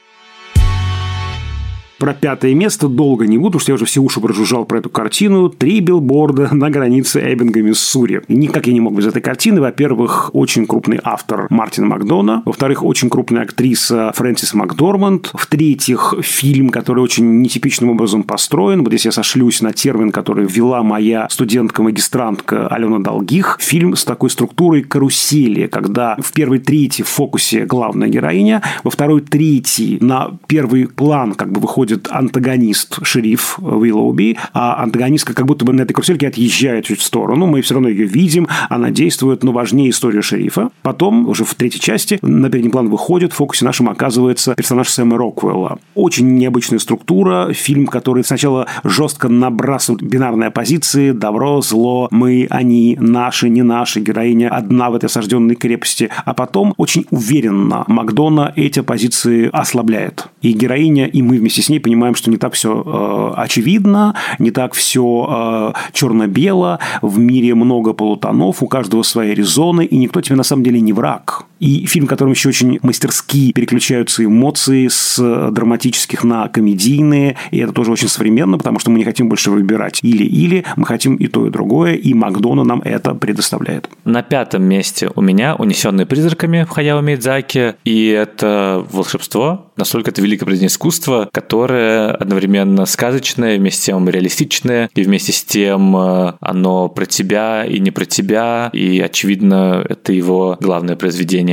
[SPEAKER 2] Про пятое место долго не буду, потому что я уже все уши прожужжал про эту картину. Три билборда [LAUGHS] на границе Эббинга, Миссури. Никак я не мог без этой картины. Во-первых, очень крупный автор Мартин Макдона. Во-вторых, очень крупная актриса Фрэнсис Макдорманд. В-третьих, фильм, который очень нетипичным образом построен. Вот здесь я сошлюсь на термин, который ввела моя студентка-магистрантка Алена Долгих. Фильм с такой структурой карусели, когда в первой трети в фокусе главная героиня, во второй трети на первый план как бы выходит выходит антагонист, шериф Уиллоуби, а антагонистка как будто бы на этой карусельке отъезжает чуть в сторону, мы все равно ее видим, она действует, но важнее история шерифа. Потом, уже в третьей части, на передний план выходит, в фокусе нашем оказывается персонаж Сэма Роквелла. Очень необычная структура, фильм, который сначала жестко набрасывает бинарные оппозиции, добро, зло, мы, они, наши, не наши, героиня одна в этой осажденной крепости, а потом очень уверенно Макдона эти позиции ослабляет. И героиня, и мы вместе с ней понимаем, что не так все э, очевидно, не так все э, черно-бело, в мире много полутонов, у каждого свои резоны, и никто тебе на самом деле не враг. И фильм, в котором еще очень мастерски переключаются эмоции с драматических на комедийные, и это тоже очень современно, потому что мы не хотим больше выбирать или-или, мы хотим и то, и другое, и Макдона нам это предоставляет.
[SPEAKER 1] На пятом месте у меня «Унесенные призраками» Хаяо Мидзаки, и это волшебство, настолько это великое произведение искусства, которое одновременно сказочное, вместе с тем реалистичное, и вместе с тем э, оно про тебя и не про тебя, и, очевидно, это его главное произведение.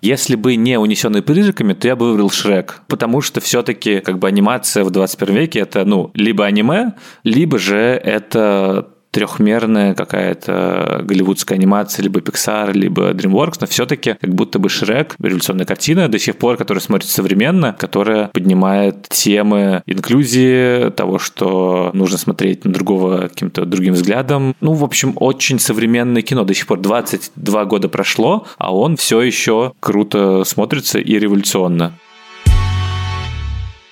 [SPEAKER 1] Если бы не «Унесенные призраками», то я бы выбрал «Шрек», потому что все-таки как бы анимация в 21 веке это, ну, либо аниме, либо же это трехмерная какая-то голливудская анимация, либо Pixar, либо DreamWorks, но все-таки как будто бы Шрек, революционная картина до сих пор, которая смотрится современно, которая поднимает темы инклюзии, того, что нужно смотреть на другого каким-то другим взглядом. Ну, в общем, очень современное кино. До сих пор 22 года прошло, а он все еще круто смотрится и революционно.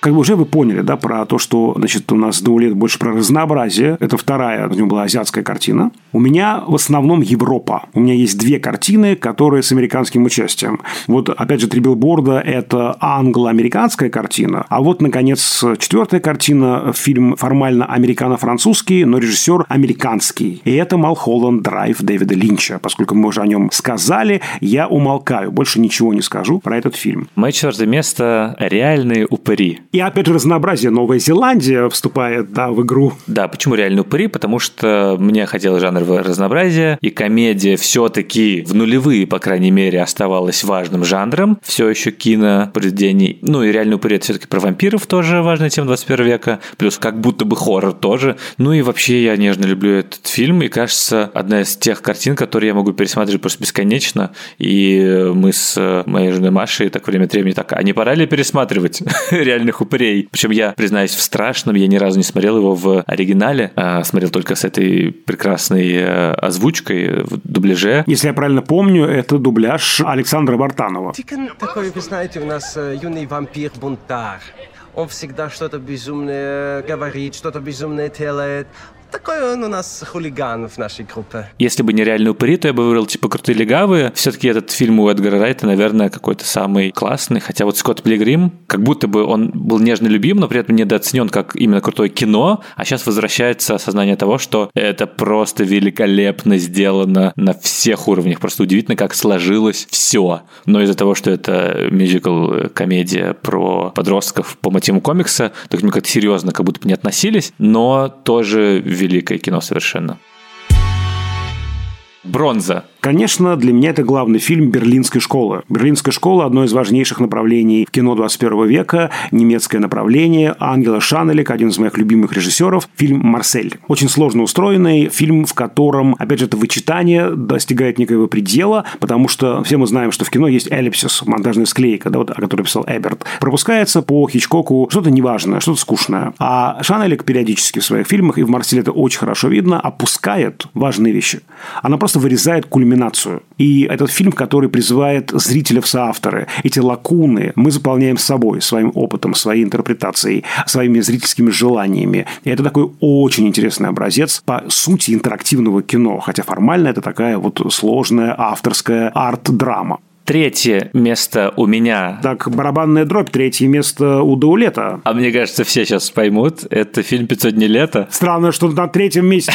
[SPEAKER 2] Как бы уже вы поняли, да, про то, что, значит, у нас до лет больше про разнообразие. Это вторая, у него была азиатская картина. У меня в основном Европа. У меня есть две картины, которые с американским участием. Вот, опять же, «Три билборда» – это англо-американская картина. А вот, наконец, четвертая картина – фильм формально американо-французский, но режиссер американский. И это «Малхолланд Драйв» Дэвида Линча. Поскольку мы уже о нем сказали, я умолкаю. Больше ничего не скажу про этот фильм.
[SPEAKER 1] Мое четвертое место – «Реальные упыри».
[SPEAKER 2] И опять же разнообразие. Новая Зеландия вступает да, в игру.
[SPEAKER 1] Да, почему реальный упыри? Потому что мне хотелось жанровое разнообразие, и комедия все-таки в нулевые, по крайней мере, оставалась важным жанром. Все еще кино произведений. Ну и реальный упыри это все-таки про вампиров тоже важная тема 21 века. Плюс как будто бы хоррор тоже. Ну и вообще я нежно люблю этот фильм, и кажется, одна из тех картин, которые я могу пересматривать просто бесконечно. И мы с моей женой Машей так время от времени так, а не пора ли пересматривать [LAUGHS] реальных маленьких упырей. Причем я, признаюсь, в страшном, я ни разу не смотрел его в оригинале, а смотрел только с этой прекрасной э, озвучкой в дубляже.
[SPEAKER 2] Если я правильно помню, это дубляж Александра Бартанова.
[SPEAKER 3] Тикон такой, вы знаете, у нас э, юный вампир-бунтарь. Он всегда что-то безумное говорит, что-то безумное делает. Такой он у нас хулиган в нашей группе.
[SPEAKER 1] Если бы не реальные упыри, то я бы выбрал типа крутые легавые. Все-таки этот фильм у Эдгара Райта, наверное, какой-то самый классный. Хотя вот Скотт Пилигрим, как будто бы он был нежно любим, но при этом недооценен как именно крутое кино. А сейчас возвращается осознание того, что это просто великолепно сделано на всех уровнях. Просто удивительно, как сложилось все. Но из-за того, что это мюзикл, комедия про подростков по мотивам комикса, то к нему как-то серьезно как будто бы не относились, но тоже великое кино совершенно. Бронза.
[SPEAKER 2] Конечно, для меня это главный фильм «Берлинской школы». «Берлинская школа» – одно из важнейших направлений в кино 21 века, немецкое направление. Ангела Шанелек, один из моих любимых режиссеров, фильм «Марсель». Очень сложно устроенный фильм, в котором, опять же, это вычитание достигает некоего предела, потому что все мы знаем, что в кино есть эллипсис, монтажная склейка, да, вот, о которой писал Эберт. Пропускается по Хичкоку что-то неважное, что-то скучное. А Шанелек периодически в своих фильмах, и в «Марселе» это очень хорошо видно, опускает важные вещи. Она просто вырезает кульминацию кульминацию. И этот фильм, который призывает зрителя в соавторы. Эти лакуны мы заполняем собой, своим опытом, своей интерпретацией, своими зрительскими желаниями. И это такой очень интересный образец по сути интерактивного кино. Хотя формально это такая вот сложная авторская арт-драма.
[SPEAKER 1] Третье место у меня.
[SPEAKER 2] Так, барабанная дробь, третье место у Даулета.
[SPEAKER 1] А мне кажется, все сейчас поймут. Это фильм «500 дней лета».
[SPEAKER 2] Странно, что на третьем месте.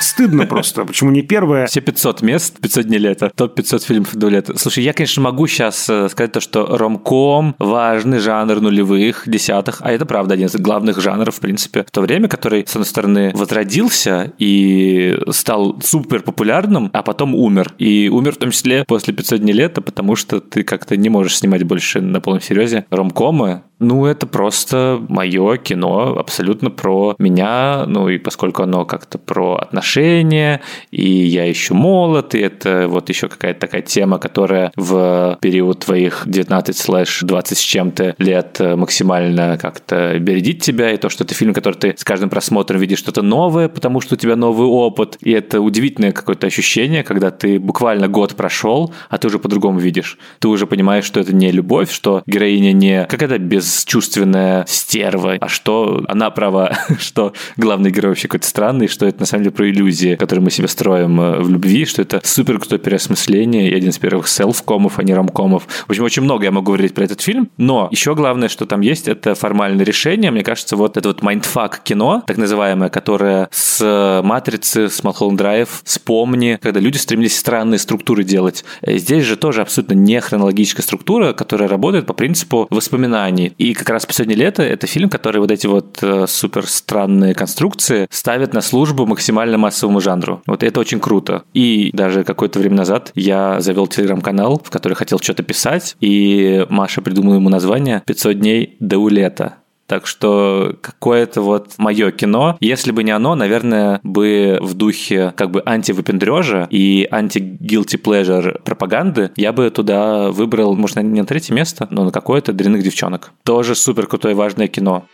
[SPEAKER 2] Стыдно просто. Почему не первое?
[SPEAKER 1] Все 500 мест, 500 дней лета. Топ-500 фильмов Даулета. Слушай, я, конечно, могу сейчас э, сказать то, что ромком – важный жанр нулевых, десятых. А это, правда, один из главных жанров, в принципе, в то время, который, с одной стороны, возродился и стал супер популярным, а потом умер. И умер в том числе после 500 дней лета, потому потому что ты как-то не можешь снимать больше на полном серьезе ромкомы, ну, это просто мое кино, абсолютно про меня, ну и поскольку оно как-то про отношения, и я еще молод, и это вот еще какая-то такая тема, которая в период твоих 19 слэш 20 с чем-то лет максимально как-то бередит тебя, и то, что это фильм, который ты с каждым просмотром видишь что-то новое, потому что у тебя новый опыт, и это удивительное какое-то ощущение, когда ты буквально год прошел, а ты уже по-другому видишь. Ты уже понимаешь, что это не любовь, что героиня не какая-то без бесчувственная стерва, а что она права, [LAUGHS] что главный герой вообще какой-то странный, что это на самом деле про иллюзии, которые мы себе строим э, в любви, что это супер крутое переосмысление и один из первых селф-комов, а не рамкомов. В общем, очень много я могу говорить про этот фильм, но еще главное, что там есть, это формальное решение. Мне кажется, вот это вот mindfuck кино, так называемое, которое с «Матрицы», с Малхолланд Драйв, с «Помни», когда люди стремились странные структуры делать. Э, здесь же тоже абсолютно не хронологическая структура, которая работает по принципу воспоминаний. И как раз «Последнее лето» — это фильм, который вот эти вот э, супер странные конструкции ставит на службу максимально массовому жанру. Вот это очень круто. И даже какое-то время назад я завел телеграм-канал, в который хотел что-то писать, и Маша придумала ему название «500 дней до лета». Так что какое-то вот мое кино, если бы не оно, наверное, бы в духе как бы антивыпендрежа и анти-guilty pleasure пропаганды, я бы туда выбрал, может, не на третье место, но на какое-то «Дрянных девчонок». Тоже супер крутое важное кино.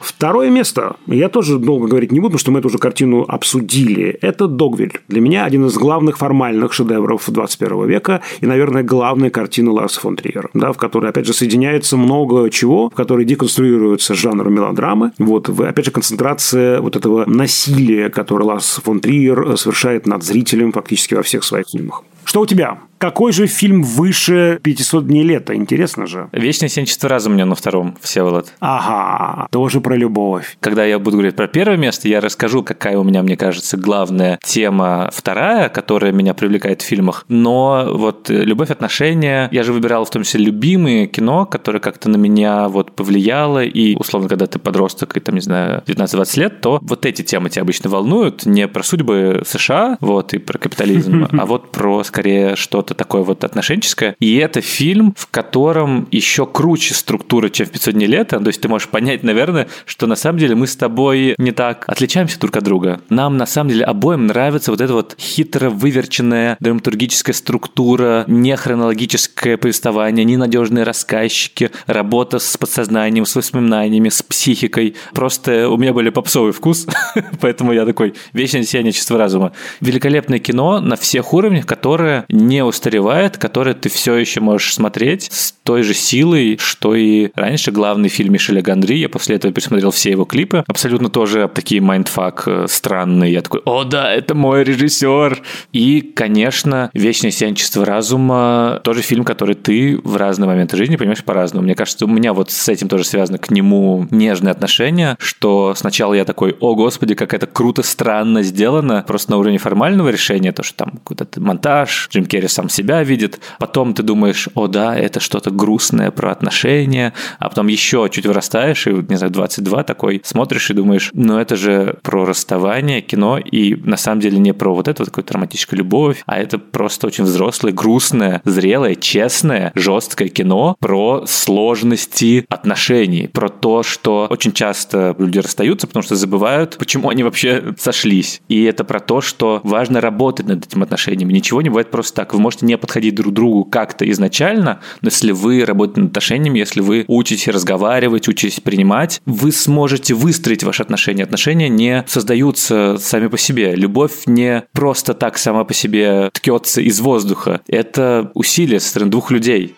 [SPEAKER 2] Второе место. Я тоже долго говорить не буду, потому что мы эту уже картину обсудили. Это «Догвиль». Для меня один из главных формальных шедевров 21 века и, наверное, главная картина Ларса фон Триера, да, в которой, опять же, соединяется много чего, в которой деконструируется жанр мелодрамы. Вот, опять же, концентрация вот этого насилия, которое Ларс фон Триер совершает над зрителем фактически во всех своих фильмах. Что у тебя? Какой же фильм выше 500 дней лета? Интересно же.
[SPEAKER 1] «Вечное сенчество разума» у меня на втором, Всеволод.
[SPEAKER 2] Ага, тоже про любовь.
[SPEAKER 1] Когда я буду говорить про первое место, я расскажу, какая у меня, мне кажется, главная тема вторая, которая меня привлекает в фильмах. Но вот любовь, отношения, я же выбирал в том числе любимые кино, которое как-то на меня вот повлияло. И, условно, когда ты подросток и, там, не знаю, 19-20 лет, то вот эти темы тебя обычно волнуют. Не про судьбы США, вот, и про капитализм, [LAUGHS] а вот про, скорее что-то такое вот отношенческое. И это фильм, в котором еще круче структура, чем в 500 дней лета. То есть ты можешь понять, наверное, что на самом деле мы с тобой не так отличаемся друг от друга. Нам на самом деле обоим нравится вот эта вот хитро выверченная драматургическая структура, не хронологическое повествование, ненадежные рассказчики, работа с подсознанием, с воспоминаниями, с психикой. Просто у меня были попсовый вкус, [LAUGHS] поэтому я такой вечное сияние чистого разума. Великолепное кино на всех уровнях, которое не устаревает, которое ты все еще можешь смотреть с той же силой, что и раньше главный фильм Мишеля Гондри. Я после этого пересмотрел все его клипы. Абсолютно тоже такие mindfuck э, странные. Я такой, о да, это мой режиссер. И, конечно, «Вечное сиянчество разума» тоже фильм, который ты в разные моменты жизни понимаешь по-разному. Мне кажется, у меня вот с этим тоже связано к нему нежное отношение, что сначала я такой, о господи, как это круто, странно сделано, просто на уровне формального решения, то, что там какой-то монтаж, Джим Керри сам себя видит, потом ты думаешь, о да, это что-то грустное про отношения, а потом еще чуть вырастаешь, и, не знаю, 22 такой, смотришь и думаешь, ну это же про расставание, кино, и на самом деле не про вот эту вот какую-то любовь, а это просто очень взрослое, грустное, зрелое, честное, жесткое кино про сложности отношений, про то, что очень часто люди расстаются, потому что забывают, почему они вообще сошлись. И это про то, что важно работать над этим отношениями. Ничего не бывает просто так. Вы можете не подходить друг к другу как-то изначально, но если вы работаете над отношениями, если вы учитесь разговаривать, учитесь принимать, вы сможете выстроить ваши отношения. Отношения не создаются сами по себе. Любовь не просто так сама по себе ткется из воздуха. Это усилие со стороны двух людей.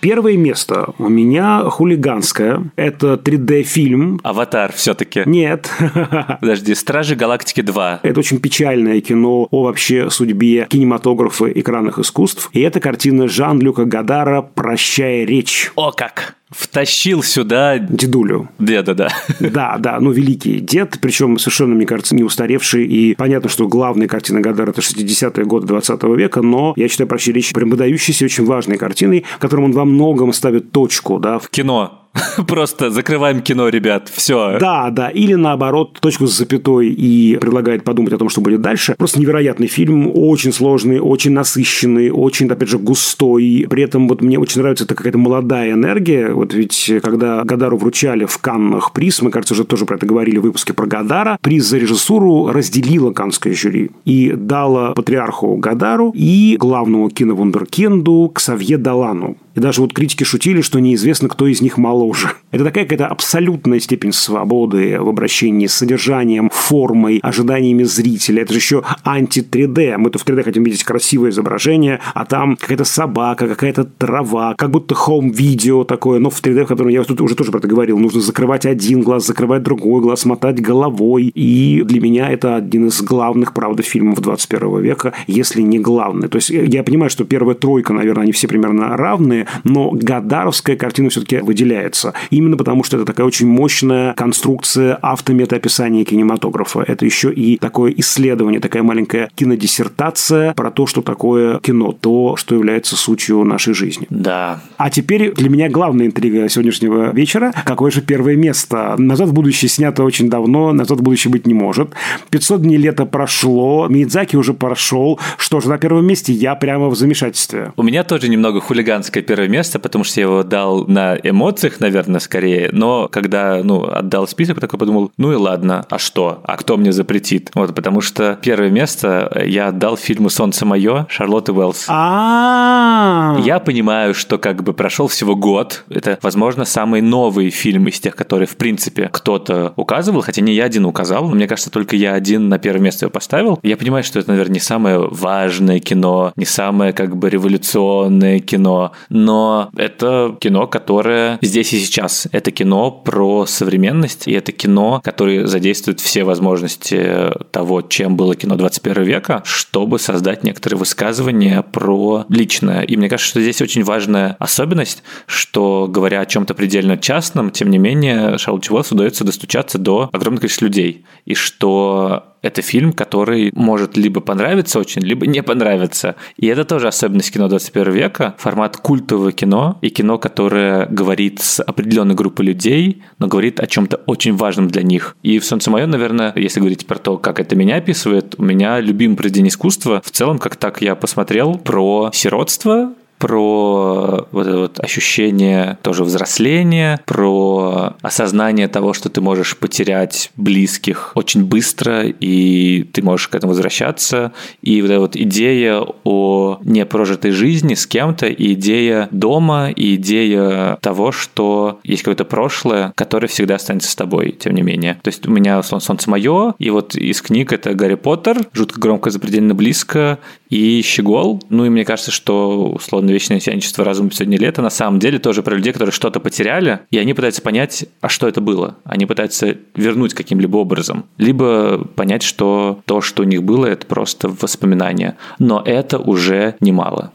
[SPEAKER 2] Первое место у меня хулиганское. Это 3D-фильм.
[SPEAKER 1] Аватар все-таки.
[SPEAKER 2] Нет. [LAUGHS]
[SPEAKER 1] Подожди, Стражи Галактики 2.
[SPEAKER 2] Это очень печальное кино о вообще судьбе кинематографа экранных искусств. И это картина Жан-Люка Гадара «Прощая речь».
[SPEAKER 1] О как! Втащил сюда...
[SPEAKER 2] Дедулю.
[SPEAKER 1] Деда, да.
[SPEAKER 2] Да, да, ну, великий дед, причем совершенно, мне кажется, не устаревший, и понятно, что главная картина Гадара – это 60-е годы 20 века, но я считаю «Прощай речь» прям выдающейся, очень важной картиной, которым он во многом ставит точку, да.
[SPEAKER 1] В кино. [LAUGHS] Просто закрываем кино, ребят, все.
[SPEAKER 2] Да, да, или наоборот, точку с запятой и предлагает подумать о том, что будет дальше. Просто невероятный фильм, очень сложный, очень насыщенный, очень, опять же, густой. При этом вот мне очень нравится эта какая-то молодая энергия. Вот ведь когда Гадару вручали в Каннах приз, мы, кажется, уже тоже про это говорили в выпуске про Гадара, приз за режиссуру разделила каннское жюри и дала патриарху Гадару и главному киновундеркинду Ксавье Далану. И даже вот критики шутили, что неизвестно, кто из них моложе. Это такая какая-то абсолютная степень свободы в обращении с содержанием, формой, ожиданиями зрителя. Это же еще анти-3D. Мы-то в 3D хотим видеть красивое изображение, а там какая-то собака, какая-то трава, как будто хоум-видео такое, но в 3D, в котором я тут уже тоже про это говорил. Нужно закрывать один глаз, закрывать другой глаз, мотать головой. И для меня это один из главных, правда, фильмов 21 века, если не главный. То есть я понимаю, что первая тройка, наверное, они все примерно равные, но Гадаровская картина все-таки выделяется. Именно потому, что это такая очень мощная конструкция автометаописания кинематографа. Это еще и такое исследование, такая маленькая кинодиссертация про то, что такое кино, то, что является сутью нашей жизни.
[SPEAKER 1] Да.
[SPEAKER 2] А теперь для меня главная интрига сегодняшнего вечера. Какое же первое место? «Назад в будущее» снято очень давно, «Назад в будущее» быть не может. 500 дней лета прошло, Мидзаки уже прошел. Что же, на первом месте я прямо в замешательстве.
[SPEAKER 1] У меня тоже немного хулиганское первое место, потому что я его дал на эмоциях, наверное, скорее. Но когда, ну, отдал список, такой подумал, ну и ладно, а что? А кто мне запретит? Вот, потому что первое место я отдал фильму «Солнце мое» Шарлотты Уэллс.
[SPEAKER 2] А.
[SPEAKER 1] Я понимаю, что как бы прошел всего год. Это, возможно, самый новый фильм из тех, которые, в принципе, кто-то указывал, хотя не я один указал, но мне кажется, только я один на первое место его поставил. Я понимаю, что это, наверное, не самое важное кино, не самое как бы революционное кино, но это кино, которое здесь и сейчас. Это кино про современность, и это кино, которое задействует все возможности того, чем было кино 21 века, чтобы создать некоторые высказывания про личное. И мне кажется, что здесь очень важная особенность, что, говоря о чем-то предельно частном, тем не менее, Шарлотте Уэллс удается достучаться до огромного количества людей. И что это фильм, который может либо понравиться очень, либо не понравиться. И это тоже особенность кино 21 века, формат культового кино и кино, которое говорит с определенной группой людей, но говорит о чем-то очень важном для них. И в «Солнце мое», наверное, если говорить про то, как это меня описывает, у меня любимый произведение искусства в целом, как так я посмотрел, про сиротство, про вот это вот ощущение тоже взросления, про осознание того, что ты можешь потерять близких очень быстро, и ты можешь к этому возвращаться. И вот эта вот идея о непрожитой жизни с кем-то, и идея дома, и идея того, что есть какое-то прошлое, которое всегда останется с тобой, тем не менее. То есть у меня «Солнце мое», и вот из книг это «Гарри Поттер», «Жутко громко, запредельно близко», и «Щегол». Ну и мне кажется, что, условно, «Вечное сияничество разума сегодня лето» на самом деле тоже про людей, которые что-то потеряли, и они пытаются понять, а что это было. Они пытаются вернуть каким-либо образом. Либо понять, что то, что у них было, это просто воспоминания. Но это уже немало.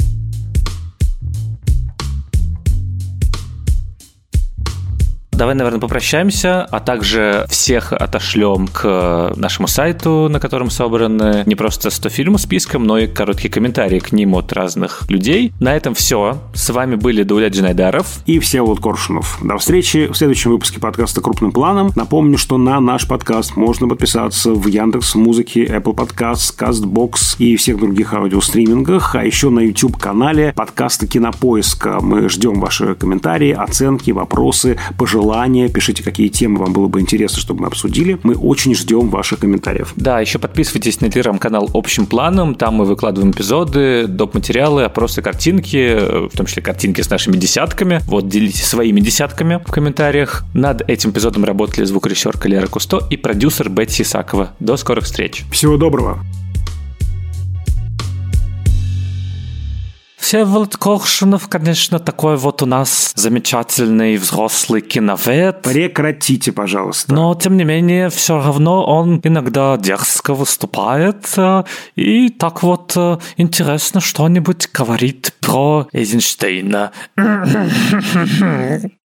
[SPEAKER 1] Давай, наверное, попрощаемся, а также всех отошлем к нашему сайту, на котором собраны не просто 100 фильмов списком, но и короткие комментарии к ним от разных людей. На этом все. С вами были Дауля Джинайдаров
[SPEAKER 2] и Всеволод Коршунов. До встречи в следующем выпуске подкаста «Крупным планом». Напомню, что на наш подкаст можно подписаться в Яндекс Музыке, Apple Podcasts, CastBox и всех других аудиостримингах, а еще на YouTube-канале подкаста Кинопоиска. Мы ждем ваши комментарии, оценки, вопросы, пожелания пожелания, пишите, какие темы вам было бы интересно, чтобы мы обсудили. Мы очень ждем ваших комментариев.
[SPEAKER 1] Да, еще подписывайтесь на телеграм-канал «Общим планом». Там мы выкладываем эпизоды, доп. материалы, опросы, картинки, в том числе картинки с нашими десятками. Вот, делитесь своими десятками в комментариях. Над этим эпизодом работали звукорежиссер Лера Кусто и продюсер Бетси Исакова. До скорых встреч.
[SPEAKER 2] Всего доброго.
[SPEAKER 1] Всеволод Коршунов, конечно, такой вот у нас замечательный взрослый киновед.
[SPEAKER 2] Прекратите, пожалуйста.
[SPEAKER 1] Но, тем не менее, все равно он иногда дерзко выступает э, и так вот э, интересно что-нибудь говорит про Эйзенштейна. [LAUGHS]